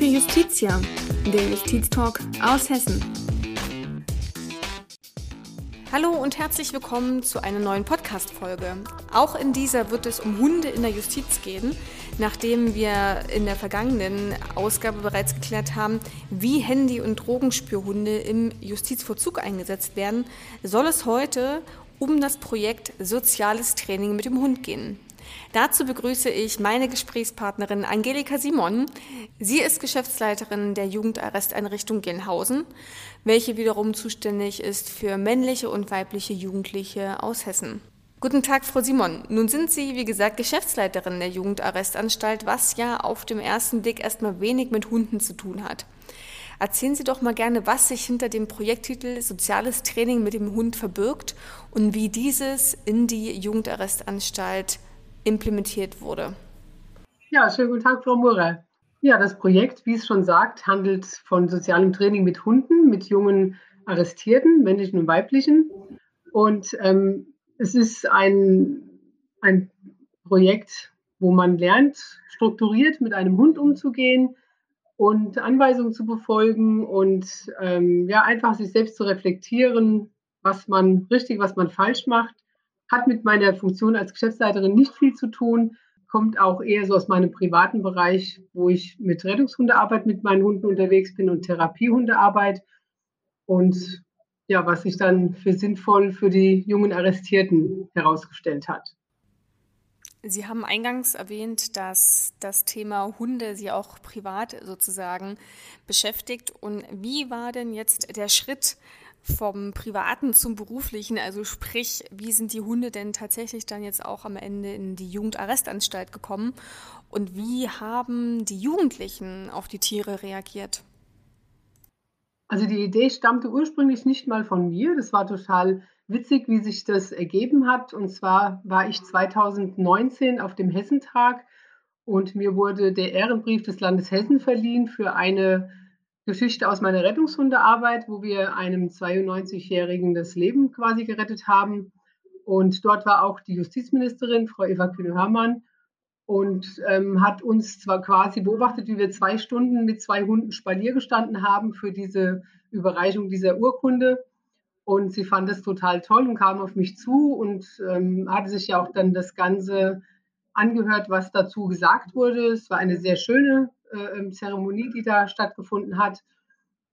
für Justitia, der Justiztalk aus Hessen. Hallo und herzlich willkommen zu einer neuen Podcast-Folge. Auch in dieser wird es um Hunde in der Justiz gehen, nachdem wir in der vergangenen Ausgabe bereits geklärt haben, wie Handy- und Drogenspürhunde im Justizvollzug eingesetzt werden, soll es heute um das Projekt Soziales Training mit dem Hund gehen. Dazu begrüße ich meine Gesprächspartnerin Angelika Simon. Sie ist Geschäftsleiterin der Jugendarresteinrichtung Gelnhausen, welche wiederum zuständig ist für männliche und weibliche Jugendliche aus Hessen. Guten Tag, Frau Simon. Nun sind Sie, wie gesagt, Geschäftsleiterin der Jugendarrestanstalt, was ja auf dem ersten Blick erstmal wenig mit Hunden zu tun hat. Erzählen Sie doch mal gerne, was sich hinter dem Projekttitel Soziales Training mit dem Hund verbirgt und wie dieses in die Jugendarrestanstalt implementiert wurde. Ja, schönen guten Tag, Frau Murer. Ja, das Projekt, wie es schon sagt, handelt von sozialem Training mit Hunden, mit jungen Arrestierten, männlichen und weiblichen. Und ähm, es ist ein, ein Projekt, wo man lernt, strukturiert mit einem Hund umzugehen und Anweisungen zu befolgen und ähm, ja, einfach sich selbst zu reflektieren, was man richtig, was man falsch macht hat mit meiner Funktion als Geschäftsleiterin nicht viel zu tun, kommt auch eher so aus meinem privaten Bereich, wo ich mit Rettungshundearbeit mit meinen Hunden unterwegs bin und Therapiehundearbeit. Und ja, was sich dann für sinnvoll für die jungen Arrestierten herausgestellt hat. Sie haben eingangs erwähnt, dass das Thema Hunde Sie auch privat sozusagen beschäftigt. Und wie war denn jetzt der Schritt vom Privaten zum Beruflichen, also sprich, wie sind die Hunde denn tatsächlich dann jetzt auch am Ende in die Jugendarrestanstalt gekommen und wie haben die Jugendlichen auf die Tiere reagiert? Also die Idee stammte ursprünglich nicht mal von mir, das war total witzig, wie sich das ergeben hat. Und zwar war ich 2019 auf dem Hessentag und mir wurde der Ehrenbrief des Landes Hessen verliehen für eine Geschichte aus meiner Rettungshundearbeit, wo wir einem 92-Jährigen das Leben quasi gerettet haben. Und dort war auch die Justizministerin, Frau Eva Kühne-Hörmann, und ähm, hat uns zwar quasi beobachtet, wie wir zwei Stunden mit zwei Hunden Spalier gestanden haben für diese Überreichung dieser Urkunde. Und sie fand es total toll und kam auf mich zu und ähm, hatte sich ja auch dann das Ganze angehört, was dazu gesagt wurde. Es war eine sehr schöne äh, ähm, Zeremonie, die da stattgefunden hat.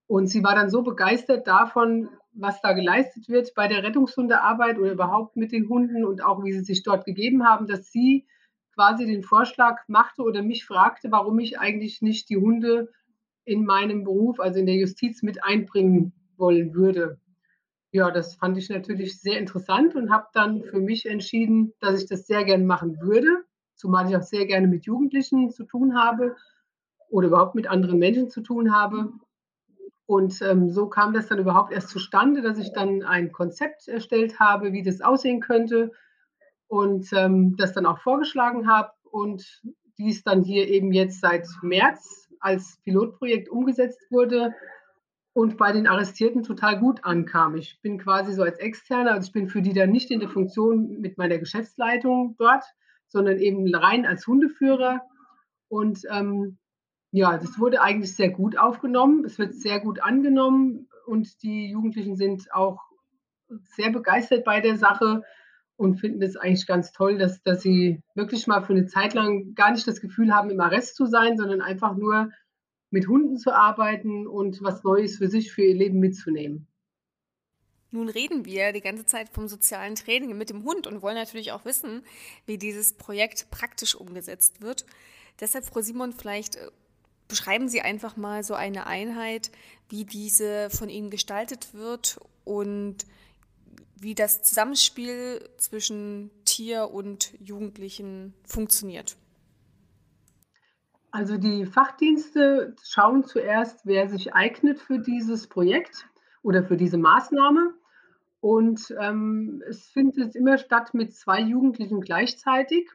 Und sie war dann so begeistert davon, was da geleistet wird bei der Rettungshundearbeit oder überhaupt mit den Hunden und auch wie sie sich dort gegeben haben, dass sie quasi den Vorschlag machte oder mich fragte, warum ich eigentlich nicht die Hunde in meinem Beruf, also in der Justiz, mit einbringen wollen würde. Ja, das fand ich natürlich sehr interessant und habe dann für mich entschieden, dass ich das sehr gerne machen würde, zumal ich auch sehr gerne mit Jugendlichen zu tun habe oder überhaupt mit anderen Menschen zu tun habe. Und ähm, so kam das dann überhaupt erst zustande, dass ich dann ein Konzept erstellt habe, wie das aussehen könnte und ähm, das dann auch vorgeschlagen habe und dies dann hier eben jetzt seit März als Pilotprojekt umgesetzt wurde und bei den Arrestierten total gut ankam. Ich bin quasi so als Externer, also ich bin für die dann nicht in der Funktion mit meiner Geschäftsleitung dort, sondern eben rein als Hundeführer. Und ähm, ja, das wurde eigentlich sehr gut aufgenommen. Es wird sehr gut angenommen und die Jugendlichen sind auch sehr begeistert bei der Sache und finden es eigentlich ganz toll, dass, dass sie wirklich mal für eine Zeit lang gar nicht das Gefühl haben, im Arrest zu sein, sondern einfach nur mit Hunden zu arbeiten und was Neues für sich, für ihr Leben mitzunehmen. Nun reden wir die ganze Zeit vom sozialen Training mit dem Hund und wollen natürlich auch wissen, wie dieses Projekt praktisch umgesetzt wird. Deshalb, Frau Simon, vielleicht äh, Beschreiben Sie einfach mal so eine Einheit, wie diese von Ihnen gestaltet wird und wie das Zusammenspiel zwischen Tier und Jugendlichen funktioniert. Also die Fachdienste schauen zuerst, wer sich eignet für dieses Projekt oder für diese Maßnahme. Und ähm, es findet immer statt mit zwei Jugendlichen gleichzeitig.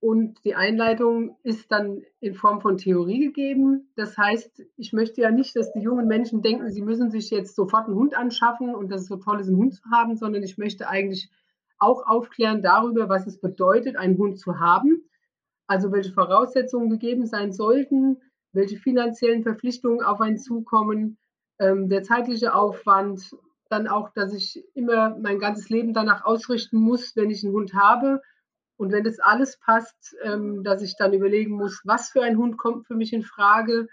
Und die Einleitung ist dann in Form von Theorie gegeben. Das heißt, ich möchte ja nicht, dass die jungen Menschen denken, sie müssen sich jetzt sofort einen Hund anschaffen und dass es so toll ist, einen Hund zu haben, sondern ich möchte eigentlich auch aufklären darüber, was es bedeutet, einen Hund zu haben. Also welche Voraussetzungen gegeben sein sollten, welche finanziellen Verpflichtungen auf einen zukommen, ähm, der zeitliche Aufwand, dann auch, dass ich immer mein ganzes Leben danach ausrichten muss, wenn ich einen Hund habe. Und wenn das alles passt, ähm, dass ich dann überlegen muss, was für ein Hund kommt für mich in Frage,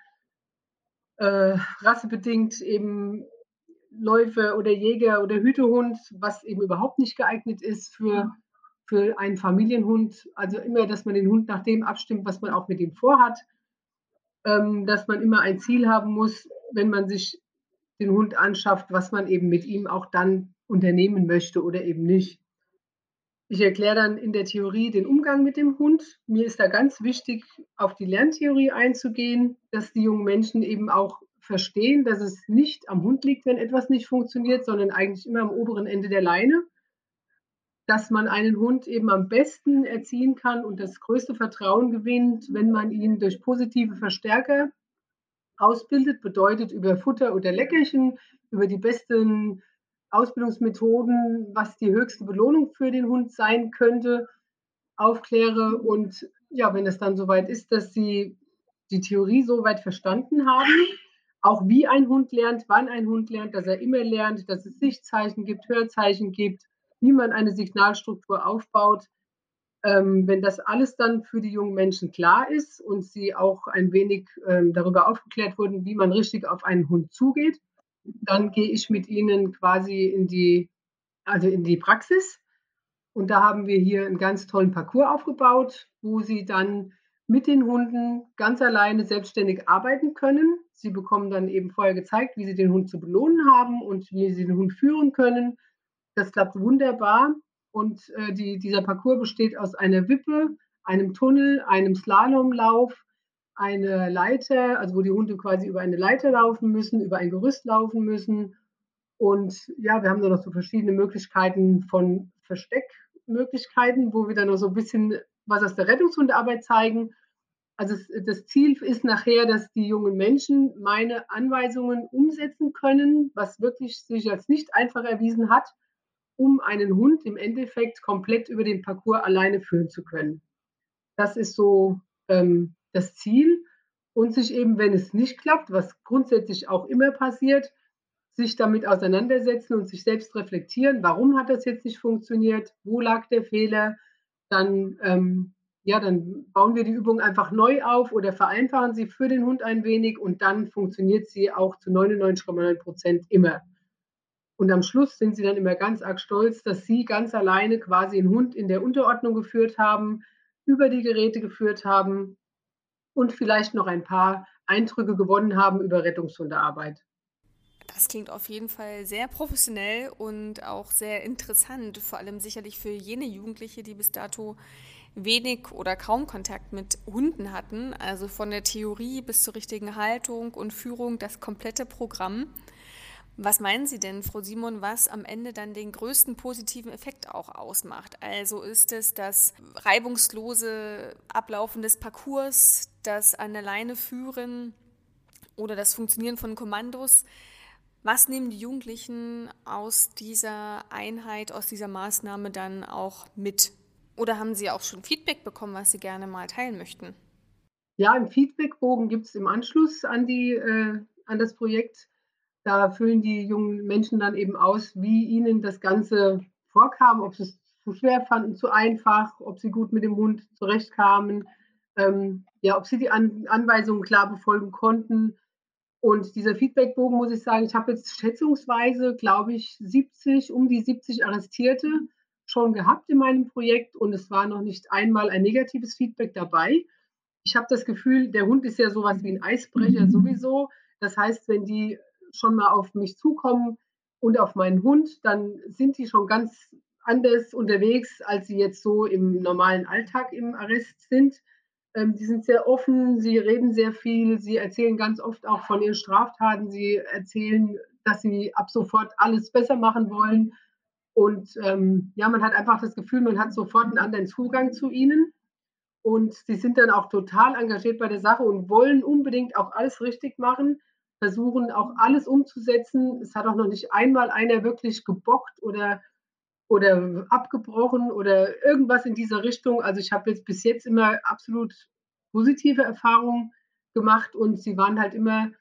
äh, rassebedingt eben Läufer oder Jäger oder Hütehund, was eben überhaupt nicht geeignet ist für, für einen Familienhund. Also immer, dass man den Hund nach dem abstimmt, was man auch mit ihm vorhat. Ähm, dass man immer ein Ziel haben muss, wenn man sich den Hund anschafft, was man eben mit ihm auch dann unternehmen möchte oder eben nicht. Ich erkläre dann in der Theorie den Umgang mit dem Hund. Mir ist da ganz wichtig, auf die Lerntheorie einzugehen, dass die jungen Menschen eben auch verstehen, dass es nicht am Hund liegt, wenn etwas nicht funktioniert, sondern eigentlich immer am oberen Ende der Leine. Dass man einen Hund eben am besten erziehen kann und das größte Vertrauen gewinnt, wenn man ihn durch positive Verstärker ausbildet, bedeutet über Futter oder Leckerchen, über die besten Ausbildungsmethoden, was die höchste Belohnung für den Hund sein könnte, aufkläre. Und ja, wenn es dann soweit ist, dass sie die Theorie soweit verstanden haben, auch wie ein Hund lernt, wann ein Hund lernt, dass er immer lernt, dass es Sichtzeichen gibt, Hörzeichen gibt, wie man eine Signalstruktur aufbaut, ähm, wenn das alles dann für die jungen Menschen klar ist und sie auch ein wenig ähm, darüber aufgeklärt wurden, wie man richtig auf einen Hund zugeht, dann gehe ich mit ihnen quasi in die, also in die Praxis. Und da haben wir hier einen ganz tollen Parcours aufgebaut, wo sie dann mit den Hunden ganz alleine selbstständig arbeiten können. Sie bekommen dann eben vorher gezeigt, wie sie den Hund zu belohnen haben und wie sie den Hund führen können. Das klappt wunderbar. Und äh, die, dieser Parcours besteht aus einer Wippe, einem Tunnel, einem Slalomlauf, eine Leiter, also wo die Hunde quasi über eine Leiter laufen müssen, über ein Gerüst laufen müssen. Und ja, wir haben da noch so verschiedene Möglichkeiten von Versteckmöglichkeiten, wo wir dann noch so ein bisschen was aus der Rettungshundearbeit zeigen. Also das Ziel ist nachher, dass die jungen Menschen meine Anweisungen umsetzen können, was wirklich sich als nicht einfach erwiesen hat um einen Hund im Endeffekt komplett über den Parcours alleine führen zu können. Das ist so ähm, das Ziel. Und sich eben, wenn es nicht klappt, was grundsätzlich auch immer passiert, sich damit auseinandersetzen und sich selbst reflektieren, warum hat das jetzt nicht funktioniert, wo lag der Fehler, dann, ähm, ja, dann bauen wir die Übung einfach neu auf oder vereinfachen sie für den Hund ein wenig und dann funktioniert sie auch zu 99,9 Prozent immer. Und am Schluss sind sie dann immer ganz arg stolz, dass sie ganz alleine quasi einen Hund in der Unterordnung geführt haben, über die Geräte geführt haben und vielleicht noch ein paar Eindrücke gewonnen haben über Rettungshundearbeit. Das klingt auf jeden Fall sehr professionell und auch sehr interessant, vor allem sicherlich für jene Jugendliche, die bis dato wenig oder kaum Kontakt mit Hunden hatten. Also von der Theorie bis zur richtigen Haltung und Führung das komplette Programm. Was meinen Sie denn, Frau Simon, was am Ende dann den größten positiven Effekt auch ausmacht? Also ist es das reibungslose Ablaufen des Parcours, das an der Leine führen oder das Funktionieren von Kommandos? Was nehmen die Jugendlichen aus dieser Einheit, aus dieser Maßnahme dann auch mit? Oder haben Sie auch schon Feedback bekommen, was Sie gerne mal teilen möchten? Ja, im Feedbackbogen gibt es im Anschluss an, die, äh, an das Projekt da füllen die jungen Menschen dann eben aus, wie ihnen das Ganze vorkam, ob sie es zu schwer fanden, zu einfach, ob sie gut mit dem Hund zurechtkamen, ähm, ja, ob sie die An Anweisungen klar befolgen konnten. Und dieser Feedbackbogen, muss ich sagen, ich habe jetzt schätzungsweise, glaube ich, 70, um die 70 Arrestierte schon gehabt in meinem Projekt und es war noch nicht einmal ein negatives Feedback dabei. Ich habe das Gefühl, der Hund ist ja sowas wie ein Eisbrecher sowieso. Das heißt, wenn die schon mal auf mich zukommen und auf meinen Hund, dann sind die schon ganz anders unterwegs, als sie jetzt so im normalen Alltag im Arrest sind. Ähm, die sind sehr offen, sie reden sehr viel, sie erzählen ganz oft auch von ihren Straftaten, sie erzählen, dass sie ab sofort alles besser machen wollen. Und ähm, ja, man hat einfach das Gefühl, man hat sofort einen anderen Zugang zu ihnen. Und sie sind dann auch total engagiert bei der Sache und wollen unbedingt auch alles richtig machen versuchen auch alles umzusetzen. Es hat auch noch nicht einmal einer wirklich gebockt oder, oder abgebrochen oder irgendwas in dieser Richtung. Also ich habe jetzt bis jetzt immer absolut positive Erfahrungen gemacht und sie waren halt immer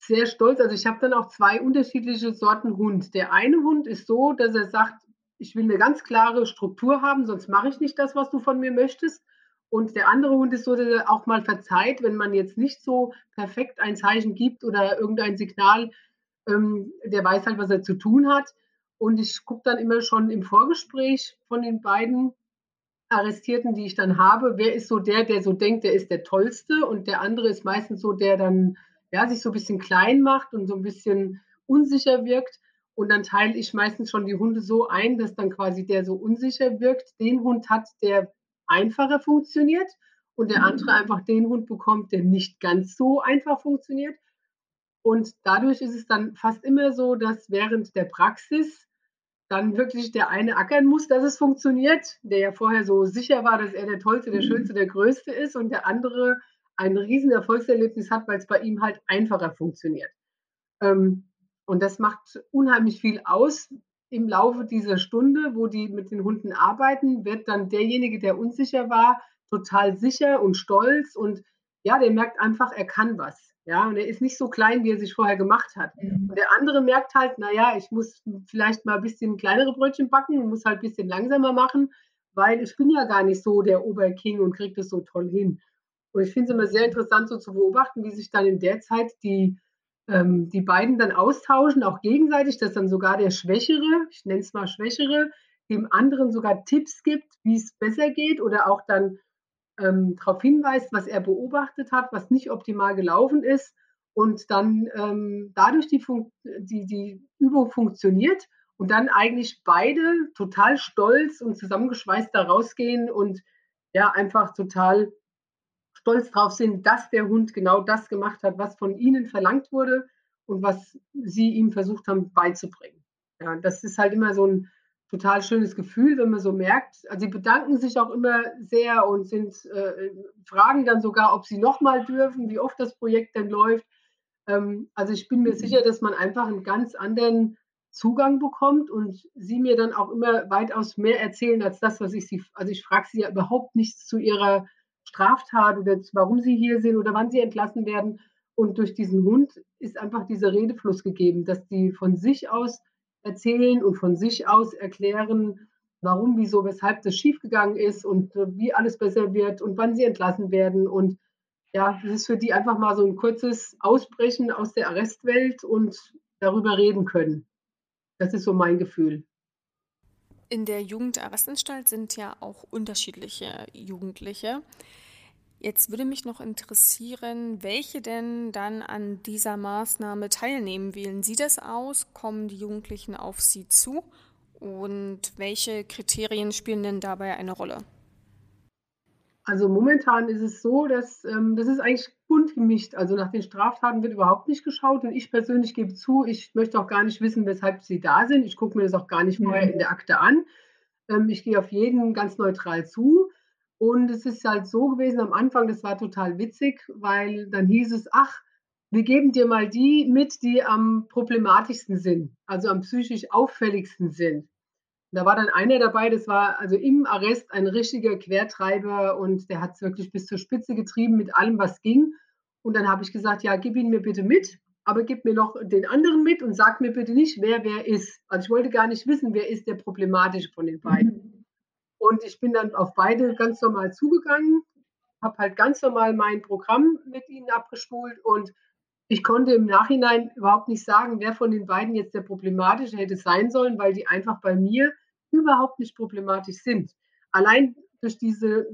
sehr stolz. Also ich habe dann auch zwei unterschiedliche Sorten Hund. Der eine Hund ist so, dass er sagt, ich will eine ganz klare Struktur haben, sonst mache ich nicht das, was du von mir möchtest. Und der andere Hund ist so, dass er auch mal verzeiht, wenn man jetzt nicht so perfekt ein Zeichen gibt oder irgendein Signal, ähm, der weiß halt, was er zu tun hat. Und ich gucke dann immer schon im Vorgespräch von den beiden Arrestierten, die ich dann habe, wer ist so der, der so denkt, der ist der Tollste und der andere ist meistens so, der dann ja, sich so ein bisschen klein macht und so ein bisschen unsicher wirkt. Und dann teile ich meistens schon die Hunde so ein, dass dann quasi der so unsicher wirkt, den Hund hat, der einfacher funktioniert und der andere mhm. einfach den Hund bekommt, der nicht ganz so einfach funktioniert. Und dadurch ist es dann fast immer so, dass während der Praxis dann wirklich der eine ackern muss, dass es funktioniert, der ja vorher so sicher war, dass er der Tollste, der mhm. Schönste, der Größte ist und der andere ein riesen Erfolgserlebnis hat, weil es bei ihm halt einfacher funktioniert. Ähm, und das macht unheimlich viel aus. Im Laufe dieser Stunde, wo die mit den Hunden arbeiten, wird dann derjenige, der unsicher war, total sicher und stolz und ja, der merkt einfach, er kann was. Ja, und er ist nicht so klein, wie er sich vorher gemacht hat. Mhm. Und der andere merkt halt, naja, ich muss vielleicht mal ein bisschen kleinere Brötchen backen und muss halt ein bisschen langsamer machen, weil ich bin ja gar nicht so der Oberking und kriege das so toll hin. Und ich finde es immer sehr interessant, so zu beobachten, wie sich dann in der Zeit die, ähm, die beiden dann austauschen, auch gegenseitig, dass dann sogar der Schwächere, ich nenne es mal Schwächere, dem anderen sogar Tipps gibt, wie es besser geht oder auch dann ähm, darauf hinweist, was er beobachtet hat, was nicht optimal gelaufen ist und dann ähm, dadurch die, die, die Übung funktioniert und dann eigentlich beide total stolz und zusammengeschweißt da rausgehen und ja, einfach total stolz drauf sind, dass der Hund genau das gemacht hat, was von ihnen verlangt wurde und was sie ihm versucht haben beizubringen. Ja, das ist halt immer so ein total schönes Gefühl, wenn man so merkt. Also sie bedanken sich auch immer sehr und sind äh, fragen dann sogar, ob sie nochmal dürfen, wie oft das Projekt denn läuft. Ähm, also ich bin mir mhm. sicher, dass man einfach einen ganz anderen Zugang bekommt und sie mir dann auch immer weitaus mehr erzählen als das, was ich sie. Also ich frage sie ja überhaupt nichts zu ihrer Straftat oder warum sie hier sind oder wann sie entlassen werden. Und durch diesen Hund ist einfach dieser Redefluss gegeben, dass die von sich aus erzählen und von sich aus erklären, warum, wieso, weshalb das schiefgegangen ist und äh, wie alles besser wird und wann sie entlassen werden. Und ja, das ist für die einfach mal so ein kurzes Ausbrechen aus der Arrestwelt und darüber reden können. Das ist so mein Gefühl. In der Jugendarrestanstalt sind ja auch unterschiedliche Jugendliche. Jetzt würde mich noch interessieren, welche denn dann an dieser Maßnahme teilnehmen. Wählen Sie das aus? Kommen die Jugendlichen auf Sie zu? Und welche Kriterien spielen denn dabei eine Rolle? Also momentan ist es so, dass ähm, das ist eigentlich bunt gemischt. Also nach den Straftaten wird überhaupt nicht geschaut. Und ich persönlich gebe zu, ich möchte auch gar nicht wissen, weshalb sie da sind. Ich gucke mir das auch gar nicht vorher in der Akte an. Ähm, ich gehe auf jeden ganz neutral zu. Und es ist halt so gewesen am Anfang, das war total witzig, weil dann hieß es, ach, wir geben dir mal die mit, die am problematischsten sind, also am psychisch auffälligsten sind. Da war dann einer dabei, das war also im Arrest ein richtiger Quertreiber und der hat es wirklich bis zur Spitze getrieben mit allem, was ging. Und dann habe ich gesagt, ja, gib ihn mir bitte mit, aber gib mir noch den anderen mit und sag mir bitte nicht, wer wer ist. Also ich wollte gar nicht wissen, wer ist der problematische von den beiden. Und ich bin dann auf beide ganz normal zugegangen, habe halt ganz normal mein Programm mit ihnen abgespult und ich konnte im Nachhinein überhaupt nicht sagen, wer von den beiden jetzt der problematische hätte sein sollen, weil die einfach bei mir überhaupt nicht problematisch sind. Allein durch diese,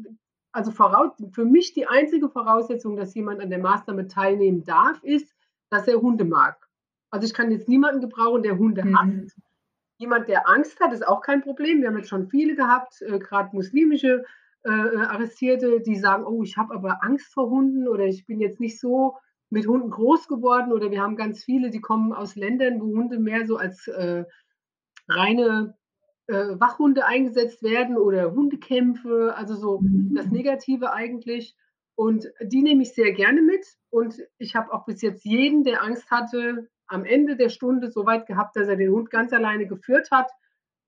also voraus, für mich die einzige Voraussetzung, dass jemand an der Maßnahme teilnehmen darf, ist, dass er Hunde mag. Also ich kann jetzt niemanden gebrauchen, der Hunde mhm. hasst. Jemand, der Angst hat, ist auch kein Problem. Wir haben jetzt schon viele gehabt, äh, gerade muslimische äh, Arrestierte, die sagen, oh, ich habe aber Angst vor Hunden oder ich bin jetzt nicht so mit Hunden groß geworden oder wir haben ganz viele, die kommen aus Ländern, wo Hunde mehr so als äh, reine äh, Wachhunde eingesetzt werden oder Hundekämpfe, also so mhm. das Negative eigentlich. Und die nehme ich sehr gerne mit. Und ich habe auch bis jetzt jeden, der Angst hatte, am Ende der Stunde so weit gehabt, dass er den Hund ganz alleine geführt hat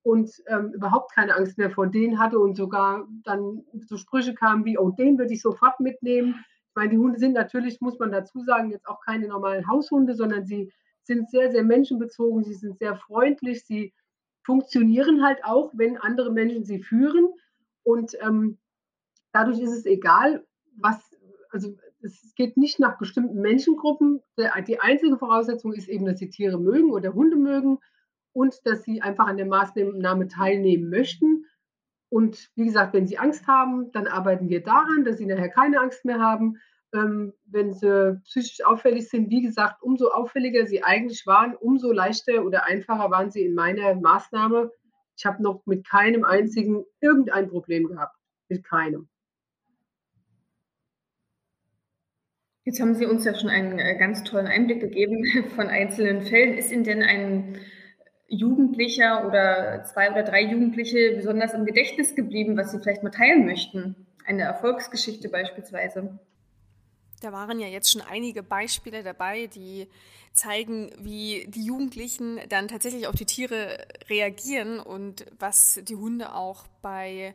und ähm, überhaupt keine Angst mehr vor denen hatte und sogar dann so Sprüche kamen wie, oh, den würde ich sofort mitnehmen, ich meine, die Hunde sind natürlich, muss man dazu sagen, jetzt auch keine normalen Haushunde, sondern sie sind sehr, sehr menschenbezogen, sie sind sehr freundlich, sie funktionieren halt auch, wenn andere Menschen sie führen. Und ähm, dadurch ist es egal, was, also es geht nicht nach bestimmten Menschengruppen. Die einzige Voraussetzung ist eben, dass sie Tiere mögen oder Hunde mögen und dass sie einfach an der Maßnahme teilnehmen möchten. Und wie gesagt, wenn sie Angst haben, dann arbeiten wir daran, dass sie nachher keine Angst mehr haben. Ähm, wenn sie psychisch auffällig sind, wie gesagt, umso auffälliger sie eigentlich waren, umso leichter oder einfacher waren sie in meiner Maßnahme. Ich habe noch mit keinem einzigen irgendein Problem gehabt. Mit keinem. Jetzt haben Sie uns ja schon einen äh, ganz tollen Einblick gegeben von einzelnen Fällen. Ist Ihnen denn ein Jugendlicher oder zwei oder drei Jugendliche besonders im Gedächtnis geblieben, was Sie vielleicht mal teilen möchten? Eine Erfolgsgeschichte beispielsweise. Da waren ja jetzt schon einige Beispiele dabei, die zeigen, wie die Jugendlichen dann tatsächlich auf die Tiere reagieren und was die Hunde auch bei,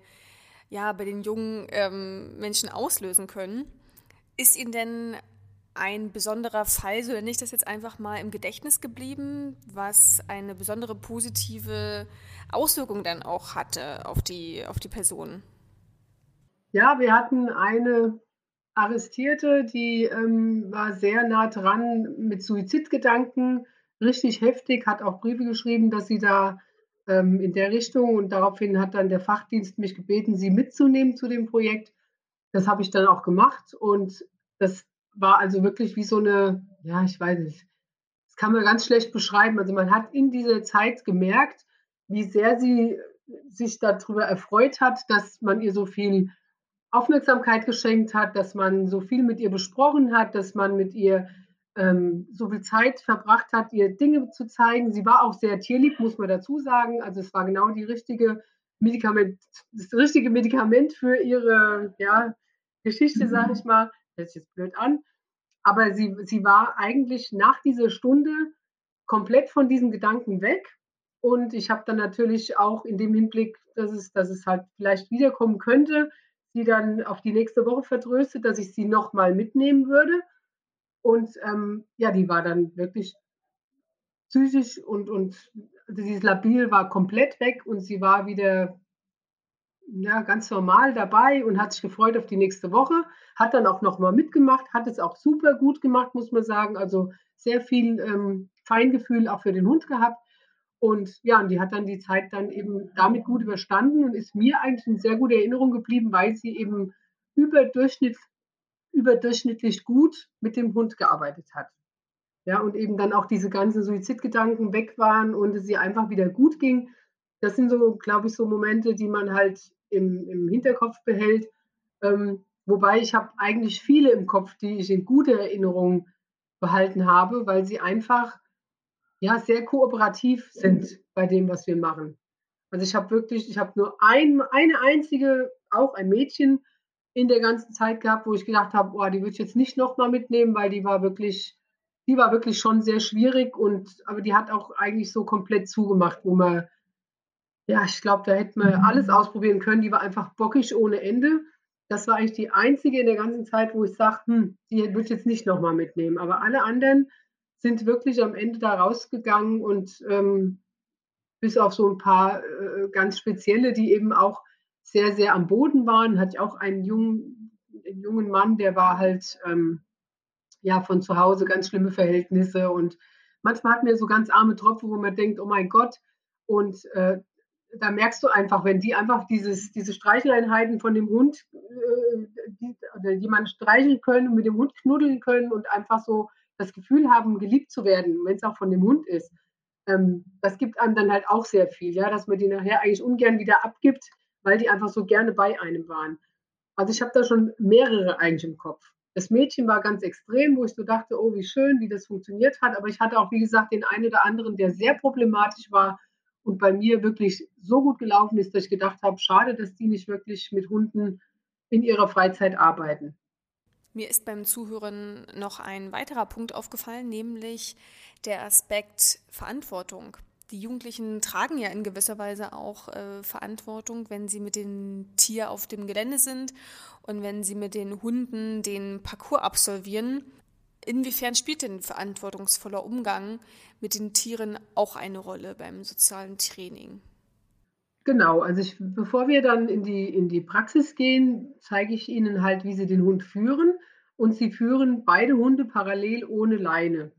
ja, bei den jungen ähm, Menschen auslösen können. Ist Ihnen denn ein besonderer Fall, so nenne ich das jetzt einfach mal im Gedächtnis geblieben, was eine besondere positive Auswirkung dann auch hatte auf die, auf die Person? Ja, wir hatten eine Arrestierte, die ähm, war sehr nah dran mit Suizidgedanken, richtig heftig, hat auch Briefe geschrieben, dass sie da ähm, in der Richtung und daraufhin hat dann der Fachdienst mich gebeten, sie mitzunehmen zu dem Projekt. Das habe ich dann auch gemacht und das war also wirklich wie so eine, ja, ich weiß nicht, das kann man ganz schlecht beschreiben. Also man hat in dieser Zeit gemerkt, wie sehr sie sich darüber erfreut hat, dass man ihr so viel Aufmerksamkeit geschenkt hat, dass man so viel mit ihr besprochen hat, dass man mit ihr ähm, so viel Zeit verbracht hat, ihr Dinge zu zeigen. Sie war auch sehr tierlieb, muss man dazu sagen. Also es war genau die richtige Medikament, das richtige Medikament für ihre ja, Geschichte, sage ich mal. Das ist jetzt blöd an. Aber sie, sie war eigentlich nach dieser Stunde komplett von diesen Gedanken weg. Und ich habe dann natürlich auch in dem Hinblick, dass es, dass es halt vielleicht wiederkommen könnte, sie dann auf die nächste Woche vertröstet, dass ich sie nochmal mitnehmen würde. Und ähm, ja, die war dann wirklich psychisch und, und dieses Labil war komplett weg und sie war wieder ja, ganz normal dabei und hat sich gefreut auf die nächste Woche. Hat dann auch nochmal mitgemacht, hat es auch super gut gemacht, muss man sagen. Also sehr viel ähm, Feingefühl auch für den Hund gehabt. Und ja, und die hat dann die Zeit dann eben damit gut überstanden und ist mir eigentlich in sehr gute Erinnerung geblieben, weil sie eben überdurchschnitt, überdurchschnittlich gut mit dem Hund gearbeitet hat. Ja, und eben dann auch diese ganzen Suizidgedanken weg waren und es ihr einfach wieder gut ging. Das sind so, glaube ich, so Momente, die man halt im, im Hinterkopf behält. Ähm, wobei ich habe eigentlich viele im Kopf, die ich in guter Erinnerung behalten habe, weil sie einfach ja, sehr kooperativ sind bei dem, was wir machen. Also ich habe wirklich, ich habe nur ein, eine einzige, auch ein Mädchen in der ganzen Zeit gehabt, wo ich gedacht habe, boah, die würde ich jetzt nicht nochmal mitnehmen, weil die war wirklich, die war wirklich schon sehr schwierig und aber die hat auch eigentlich so komplett zugemacht, wo man, ja, ich glaube, da hätte man alles mhm. ausprobieren können. Die war einfach bockig ohne Ende. Das war eigentlich die einzige in der ganzen Zeit, wo ich sage, hm, die würde ich jetzt nicht nochmal mitnehmen. Aber alle anderen, sind wirklich am Ende da rausgegangen und ähm, bis auf so ein paar äh, ganz spezielle, die eben auch sehr, sehr am Boden waren, hatte ich auch einen jungen, einen jungen Mann, der war halt ähm, ja von zu Hause ganz schlimme Verhältnisse und manchmal hatten wir so ganz arme Tropfen, wo man denkt, oh mein Gott, und äh, da merkst du einfach, wenn die einfach dieses, diese Streicheleinheiten von dem Hund, äh, die, oder jemanden streicheln können und mit dem Hund knuddeln können und einfach so das Gefühl haben, geliebt zu werden, wenn es auch von dem Hund ist, ähm, das gibt einem dann halt auch sehr viel, ja, dass man die nachher eigentlich ungern wieder abgibt, weil die einfach so gerne bei einem waren. Also ich habe da schon mehrere eigentlich im Kopf. Das Mädchen war ganz extrem, wo ich so dachte, oh, wie schön, wie das funktioniert hat. Aber ich hatte auch, wie gesagt, den einen oder anderen, der sehr problematisch war und bei mir wirklich so gut gelaufen ist, dass ich gedacht habe, schade, dass die nicht wirklich mit Hunden in ihrer Freizeit arbeiten. Mir ist beim Zuhören noch ein weiterer Punkt aufgefallen, nämlich der Aspekt Verantwortung. Die Jugendlichen tragen ja in gewisser Weise auch äh, Verantwortung, wenn sie mit dem Tier auf dem Gelände sind und wenn sie mit den Hunden den Parcours absolvieren. Inwiefern spielt denn verantwortungsvoller Umgang mit den Tieren auch eine Rolle beim sozialen Training? Genau, also ich, bevor wir dann in die, in die Praxis gehen, zeige ich Ihnen halt, wie Sie den Hund führen. Und Sie führen beide Hunde parallel ohne Leine.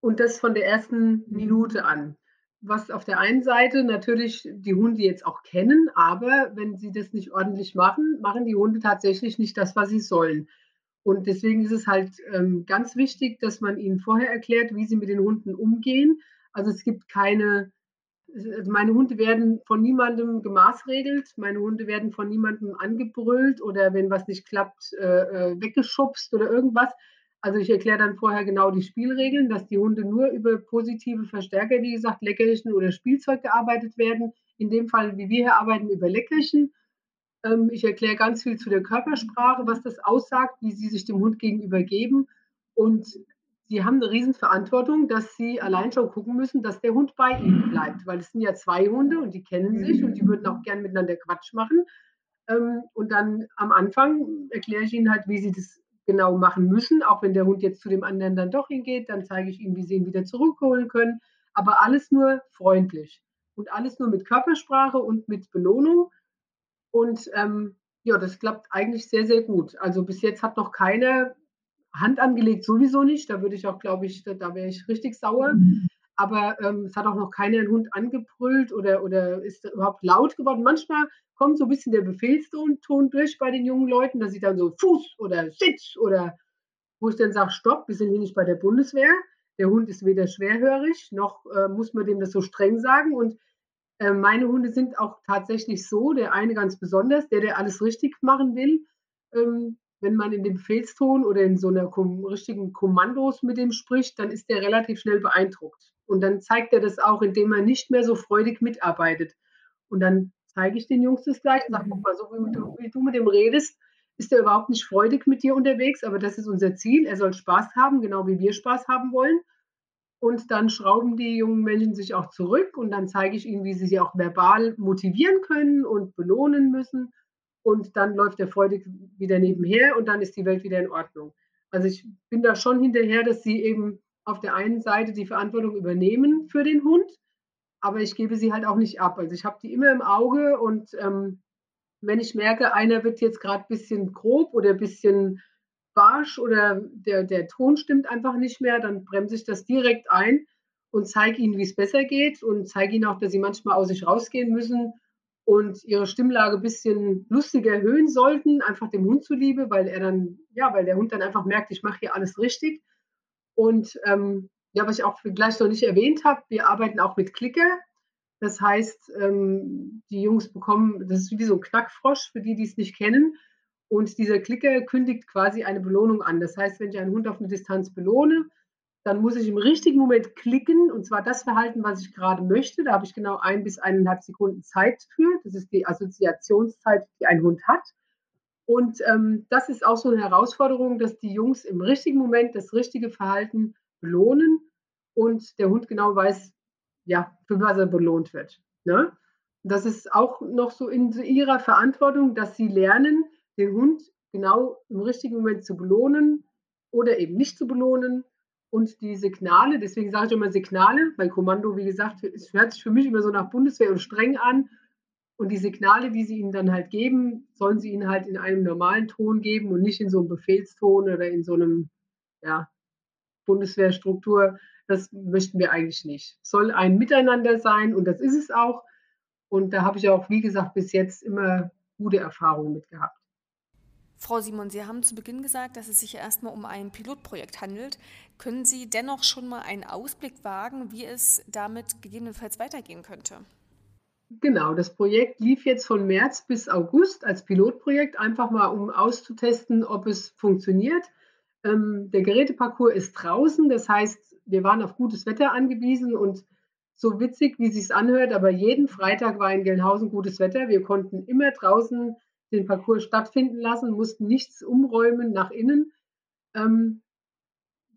Und das von der ersten Minute an. Was auf der einen Seite natürlich die Hunde jetzt auch kennen, aber wenn sie das nicht ordentlich machen, machen die Hunde tatsächlich nicht das, was sie sollen. Und deswegen ist es halt ähm, ganz wichtig, dass man ihnen vorher erklärt, wie sie mit den Hunden umgehen. Also es gibt keine, also meine Hunde werden von niemandem gemaßregelt, meine Hunde werden von niemandem angebrüllt oder wenn was nicht klappt, äh, äh weggeschubst oder irgendwas. Also ich erkläre dann vorher genau die Spielregeln, dass die Hunde nur über positive Verstärker, wie gesagt, Leckerchen oder Spielzeug gearbeitet werden. In dem Fall, wie wir hier arbeiten, über Leckerchen. Ähm, ich erkläre ganz viel zu der Körpersprache, was das aussagt, wie sie sich dem Hund gegenüber geben. Und sie haben eine Riesenverantwortung, dass sie allein schon gucken müssen, dass der Hund bei ihnen bleibt. Weil es sind ja zwei Hunde und die kennen sich und die würden auch gern miteinander Quatsch machen. Ähm, und dann am Anfang erkläre ich ihnen halt, wie sie das genau machen müssen. Auch wenn der Hund jetzt zu dem anderen dann doch hingeht, dann zeige ich ihm, wie sie ihn wieder zurückholen können. Aber alles nur freundlich und alles nur mit Körpersprache und mit Belohnung. Und ähm, ja, das klappt eigentlich sehr, sehr gut. Also bis jetzt hat noch keiner Hand angelegt, sowieso nicht. Da würde ich auch, glaube ich, da, da wäre ich richtig sauer. Mhm. Aber ähm, es hat auch noch keiner einen Hund angebrüllt oder, oder ist überhaupt laut geworden. Manchmal kommt so ein bisschen der Befehlston durch bei den jungen Leuten, dass sie dann so Fuß oder Sitz oder wo ich dann sage, stopp, wir sind hier nicht bei der Bundeswehr. Der Hund ist weder schwerhörig, noch äh, muss man dem das so streng sagen. Und äh, meine Hunde sind auch tatsächlich so, der eine ganz besonders, der, der alles richtig machen will. Ähm, wenn man in dem Befehlston oder in so einer richtigen Kommandos mit dem spricht, dann ist der relativ schnell beeindruckt. Und dann zeigt er das auch, indem er nicht mehr so freudig mitarbeitet. Und dann zeige ich den Jungs das gleich und sage, guck mal, so wie du, wie du mit dem redest, ist er überhaupt nicht freudig mit dir unterwegs, aber das ist unser Ziel. Er soll Spaß haben, genau wie wir Spaß haben wollen. Und dann schrauben die jungen Menschen sich auch zurück und dann zeige ich ihnen, wie sie sich auch verbal motivieren können und belohnen müssen. Und dann läuft er freudig wieder nebenher und dann ist die Welt wieder in Ordnung. Also ich bin da schon hinterher, dass sie eben auf der einen Seite die Verantwortung übernehmen für den Hund aber ich gebe sie halt auch nicht ab. Also ich habe die immer im Auge und ähm, wenn ich merke, einer wird jetzt gerade ein bisschen grob oder ein bisschen barsch oder der, der Ton stimmt einfach nicht mehr, dann bremse ich das direkt ein und zeige ihnen, wie es besser geht und zeige ihnen auch, dass sie manchmal aus sich rausgehen müssen und ihre Stimmlage ein bisschen lustiger erhöhen sollten, einfach dem Hund zuliebe, weil er dann, ja, weil der Hund dann einfach merkt, ich mache hier alles richtig. Und ähm, ja, was ich auch gleich noch nicht erwähnt habe, wir arbeiten auch mit Klicker. Das heißt, ähm, die Jungs bekommen, das ist wie so ein Knackfrosch, für die, die es nicht kennen. Und dieser Klicker kündigt quasi eine Belohnung an. Das heißt, wenn ich einen Hund auf eine Distanz belohne, dann muss ich im richtigen Moment klicken und zwar das Verhalten, was ich gerade möchte. Da habe ich genau ein bis eineinhalb Sekunden Zeit für. Das ist die Assoziationszeit, die ein Hund hat. Und ähm, das ist auch so eine Herausforderung, dass die Jungs im richtigen Moment das richtige Verhalten belohnen und der Hund genau weiß, ja, für was er belohnt wird. Ne? Das ist auch noch so in ihrer Verantwortung, dass sie lernen, den Hund genau im richtigen Moment zu belohnen oder eben nicht zu belohnen. Und die Signale, deswegen sage ich immer Signale, weil Kommando, wie gesagt, es hört sich für mich immer so nach Bundeswehr und streng an. Und die Signale, die sie ihnen dann halt geben, sollen sie ihnen halt in einem normalen Ton geben und nicht in so einem Befehlston oder in so einem ja, Bundeswehrstruktur. Das möchten wir eigentlich nicht. Soll ein Miteinander sein und das ist es auch. Und da habe ich auch, wie gesagt, bis jetzt immer gute Erfahrungen mit gehabt. Frau Simon, Sie haben zu Beginn gesagt, dass es sich erstmal um ein Pilotprojekt handelt. Können Sie dennoch schon mal einen Ausblick wagen, wie es damit gegebenenfalls weitergehen könnte? Genau, das Projekt lief jetzt von März bis August als Pilotprojekt, einfach mal um auszutesten, ob es funktioniert. Ähm, der Geräteparcours ist draußen, das heißt, wir waren auf gutes Wetter angewiesen und so witzig, wie es sich anhört, aber jeden Freitag war in Gelnhausen gutes Wetter. Wir konnten immer draußen den Parcours stattfinden lassen, mussten nichts umräumen nach innen. Ähm,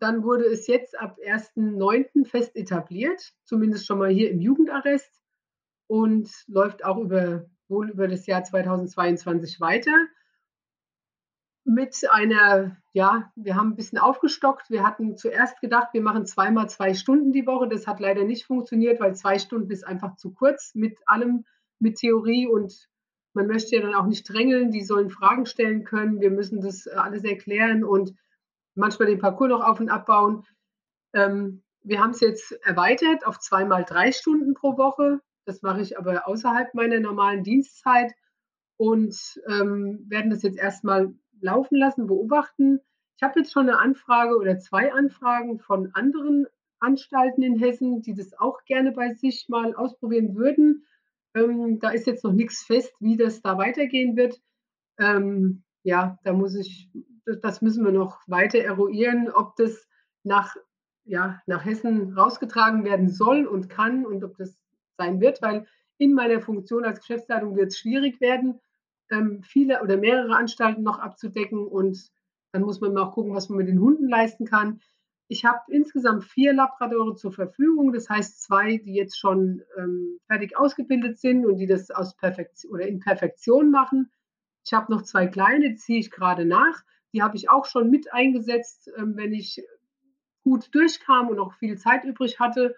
dann wurde es jetzt ab 1.9. fest etabliert, zumindest schon mal hier im Jugendarrest und läuft auch über, wohl über das Jahr 2022 weiter. Mit einer, ja, wir haben ein bisschen aufgestockt. Wir hatten zuerst gedacht, wir machen zweimal zwei Stunden die Woche. Das hat leider nicht funktioniert, weil zwei Stunden ist einfach zu kurz mit allem, mit Theorie und man möchte ja dann auch nicht drängeln. Die sollen Fragen stellen können. Wir müssen das alles erklären und manchmal den Parcours noch auf und abbauen. Ähm, wir haben es jetzt erweitert auf zweimal drei Stunden pro Woche. Das mache ich aber außerhalb meiner normalen Dienstzeit und ähm, werden das jetzt erstmal laufen lassen, beobachten. Ich habe jetzt schon eine Anfrage oder zwei Anfragen von anderen Anstalten in Hessen, die das auch gerne bei sich mal ausprobieren würden. Ähm, da ist jetzt noch nichts fest, wie das da weitergehen wird. Ähm, ja, da muss ich das müssen wir noch weiter eruieren, ob das nach, ja, nach Hessen rausgetragen werden soll und kann und ob das sein wird, weil in meiner Funktion als Geschäftsleitung wird es schwierig werden, ähm, viele oder mehrere Anstalten noch abzudecken und dann muss man mal auch gucken, was man mit den Hunden leisten kann. Ich habe insgesamt vier Labradore zur Verfügung, das heißt zwei, die jetzt schon ähm, fertig ausgebildet sind und die das aus Perfektion oder in Perfektion machen. Ich habe noch zwei kleine, die ziehe ich gerade nach. Die habe ich auch schon mit eingesetzt, ähm, wenn ich gut durchkam und auch viel Zeit übrig hatte.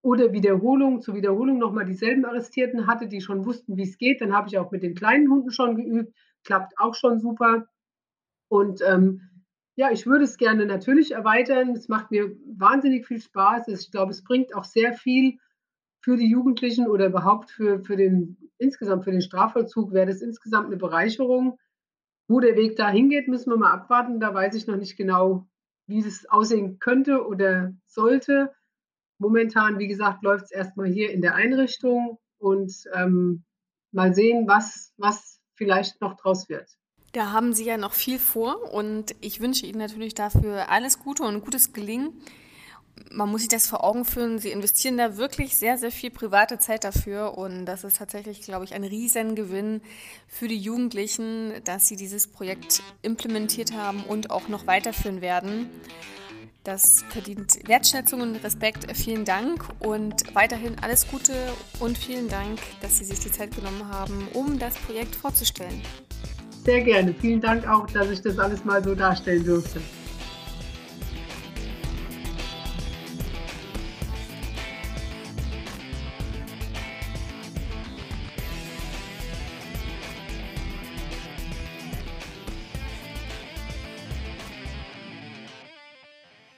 Oder Wiederholung, zur Wiederholung nochmal dieselben Arrestierten hatte, die schon wussten, wie es geht. Dann habe ich auch mit den kleinen Hunden schon geübt. Klappt auch schon super. Und ähm, ja, ich würde es gerne natürlich erweitern. Es macht mir wahnsinnig viel Spaß. Ich glaube, es bringt auch sehr viel für die Jugendlichen oder überhaupt für, für den insgesamt für den Strafvollzug wäre das insgesamt eine Bereicherung. Wo der Weg da hingeht, müssen wir mal abwarten. Da weiß ich noch nicht genau, wie das aussehen könnte oder sollte. Momentan, wie gesagt, läuft es erstmal hier in der Einrichtung und ähm, mal sehen, was, was vielleicht noch draus wird. Da haben Sie ja noch viel vor und ich wünsche Ihnen natürlich dafür alles Gute und gutes Gelingen man muss sich das vor Augen führen, sie investieren da wirklich sehr, sehr viel private Zeit dafür und das ist tatsächlich, glaube ich, ein Riesengewinn für die Jugendlichen, dass sie dieses Projekt implementiert haben und auch noch weiterführen werden. Das verdient Wertschätzung und Respekt. Vielen Dank und weiterhin alles Gute und vielen Dank, dass Sie sich die Zeit genommen haben, um das Projekt vorzustellen. Sehr gerne. Vielen Dank auch, dass ich das alles mal so darstellen durfte.